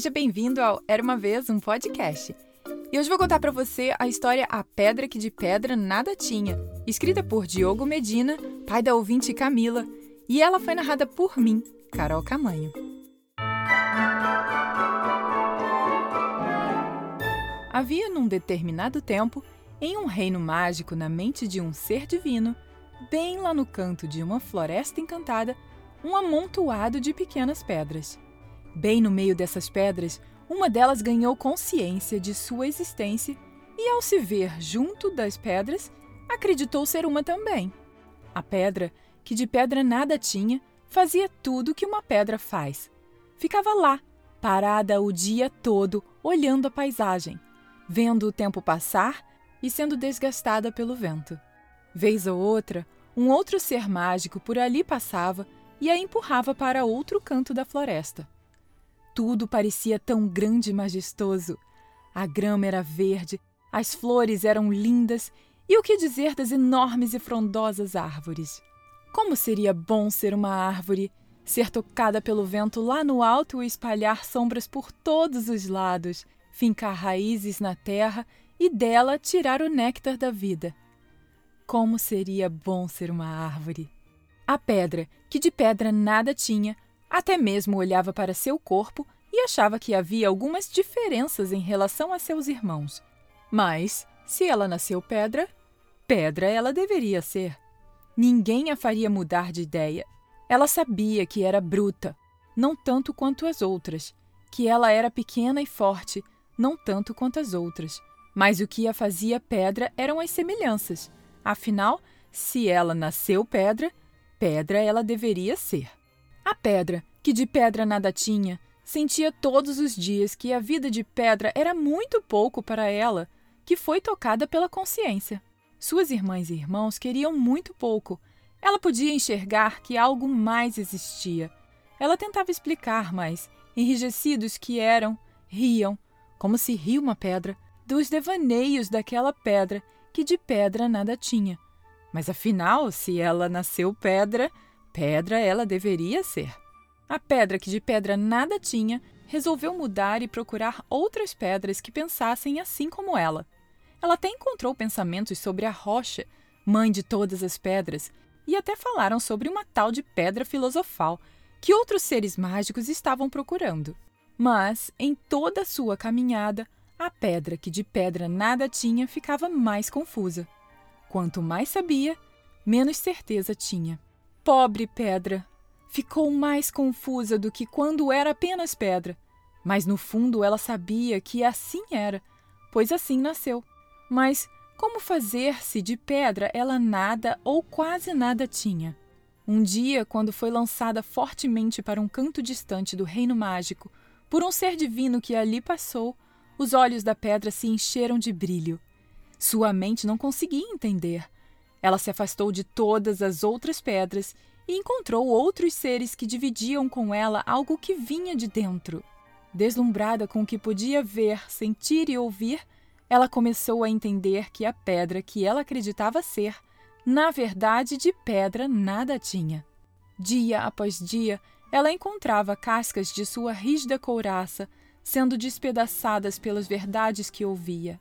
seja bem-vindo ao Era uma vez um podcast. E hoje vou contar para você a história A Pedra que de Pedra Nada Tinha, escrita por Diogo Medina, pai da ouvinte Camila, e ela foi narrada por mim, Carol Camanho. Havia num determinado tempo, em um reino mágico na mente de um ser divino, bem lá no canto de uma floresta encantada, um amontoado de pequenas pedras. Bem no meio dessas pedras, uma delas ganhou consciência de sua existência e, ao se ver junto das pedras, acreditou ser uma também. A pedra, que de pedra nada tinha, fazia tudo que uma pedra faz. Ficava lá, parada o dia todo, olhando a paisagem, vendo o tempo passar e sendo desgastada pelo vento. Vez ou outra, um outro ser mágico por ali passava e a empurrava para outro canto da floresta. Tudo parecia tão grande e majestoso. A grama era verde, as flores eram lindas e o que dizer das enormes e frondosas árvores? Como seria bom ser uma árvore, ser tocada pelo vento lá no alto e espalhar sombras por todos os lados, fincar raízes na terra e dela tirar o néctar da vida. Como seria bom ser uma árvore! A pedra, que de pedra nada tinha, até mesmo olhava para seu corpo e achava que havia algumas diferenças em relação a seus irmãos. Mas, se ela nasceu pedra, pedra ela deveria ser. Ninguém a faria mudar de ideia. Ela sabia que era bruta, não tanto quanto as outras, que ela era pequena e forte, não tanto quanto as outras. Mas o que a fazia pedra eram as semelhanças. Afinal, se ela nasceu pedra, pedra ela deveria ser. A pedra, que de pedra nada tinha, sentia todos os dias que a vida de pedra era muito pouco para ela, que foi tocada pela consciência. Suas irmãs e irmãos queriam muito pouco. Ela podia enxergar que algo mais existia. Ela tentava explicar, mas, enrijecidos que eram, riam, como se ria uma pedra, dos devaneios daquela pedra que de pedra nada tinha. Mas afinal, se ela nasceu pedra, pedra ela deveria ser. A pedra que de pedra nada tinha resolveu mudar e procurar outras pedras que pensassem assim como ela. Ela até encontrou pensamentos sobre a rocha, mãe de todas as pedras, e até falaram sobre uma tal de pedra filosofal que outros seres mágicos estavam procurando. Mas, em toda a sua caminhada, a pedra que de pedra nada tinha ficava mais confusa. Quanto mais sabia, menos certeza tinha. Pobre pedra! Ficou mais confusa do que quando era apenas pedra. Mas no fundo ela sabia que assim era, pois assim nasceu. Mas como fazer se de pedra ela nada ou quase nada tinha? Um dia, quando foi lançada fortemente para um canto distante do reino mágico, por um ser divino que ali passou, os olhos da pedra se encheram de brilho. Sua mente não conseguia entender. Ela se afastou de todas as outras pedras e encontrou outros seres que dividiam com ela algo que vinha de dentro. Deslumbrada com o que podia ver, sentir e ouvir, ela começou a entender que a pedra que ela acreditava ser, na verdade, de pedra nada tinha. Dia após dia, ela encontrava cascas de sua rígida couraça sendo despedaçadas pelas verdades que ouvia.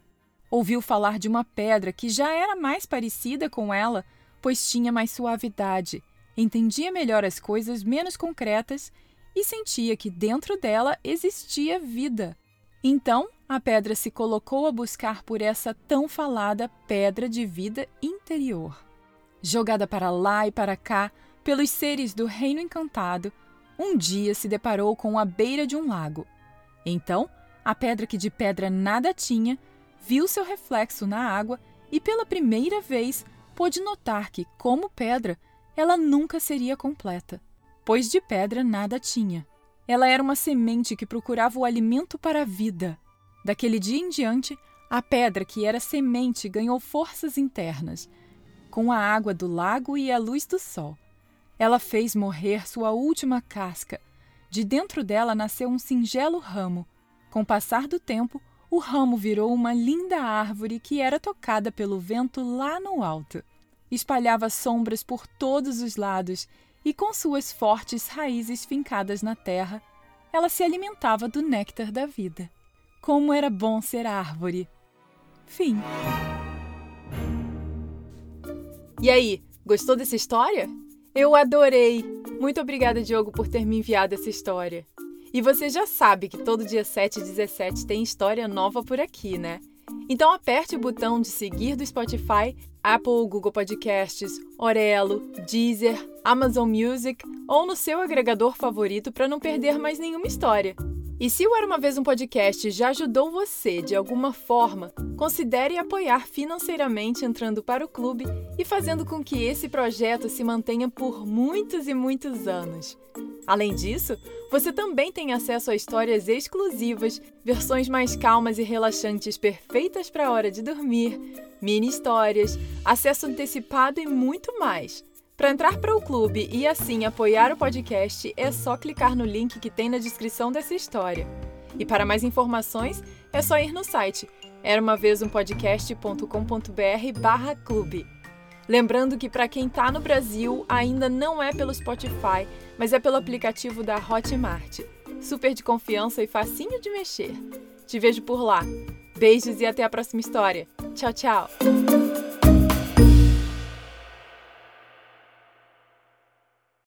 Ouviu falar de uma pedra que já era mais parecida com ela, pois tinha mais suavidade, entendia melhor as coisas menos concretas e sentia que dentro dela existia vida. Então, a pedra se colocou a buscar por essa tão falada pedra de vida interior. Jogada para lá e para cá pelos seres do reino encantado, um dia se deparou com a beira de um lago. Então, a pedra que de pedra nada tinha viu seu reflexo na água e pela primeira vez pôde notar que, como pedra, ela nunca seria completa, pois de pedra nada tinha. Ela era uma semente que procurava o alimento para a vida. Daquele dia em diante, a pedra que era semente ganhou forças internas, com a água do lago e a luz do sol. Ela fez morrer sua última casca. De dentro dela nasceu um singelo ramo. Com o passar do tempo, o ramo virou uma linda árvore que era tocada pelo vento lá no alto. Espalhava sombras por todos os lados e, com suas fortes raízes fincadas na terra, ela se alimentava do néctar da vida. Como era bom ser árvore! Fim. E aí, gostou dessa história? Eu adorei! Muito obrigada, Diogo, por ter me enviado essa história. E você já sabe que todo dia 7 e 17 tem história nova por aqui, né? Então aperte o botão de seguir do Spotify, Apple, Google Podcasts, Orelo, Deezer, Amazon Music ou no seu agregador favorito para não perder mais nenhuma história. E se o Era Uma Vez um Podcast já ajudou você de alguma forma, considere apoiar financeiramente entrando para o clube e fazendo com que esse projeto se mantenha por muitos e muitos anos. Além disso, você também tem acesso a histórias exclusivas, versões mais calmas e relaxantes perfeitas para a hora de dormir, mini histórias, acesso antecipado e muito mais. Para entrar para o clube e assim apoiar o podcast, é só clicar no link que tem na descrição dessa história. E para mais informações, é só ir no site era uma vez um barra clube. Lembrando que para quem está no Brasil, ainda não é pelo Spotify, mas é pelo aplicativo da Hotmart. Super de confiança e facinho de mexer. Te vejo por lá. Beijos e até a próxima história. Tchau, tchau!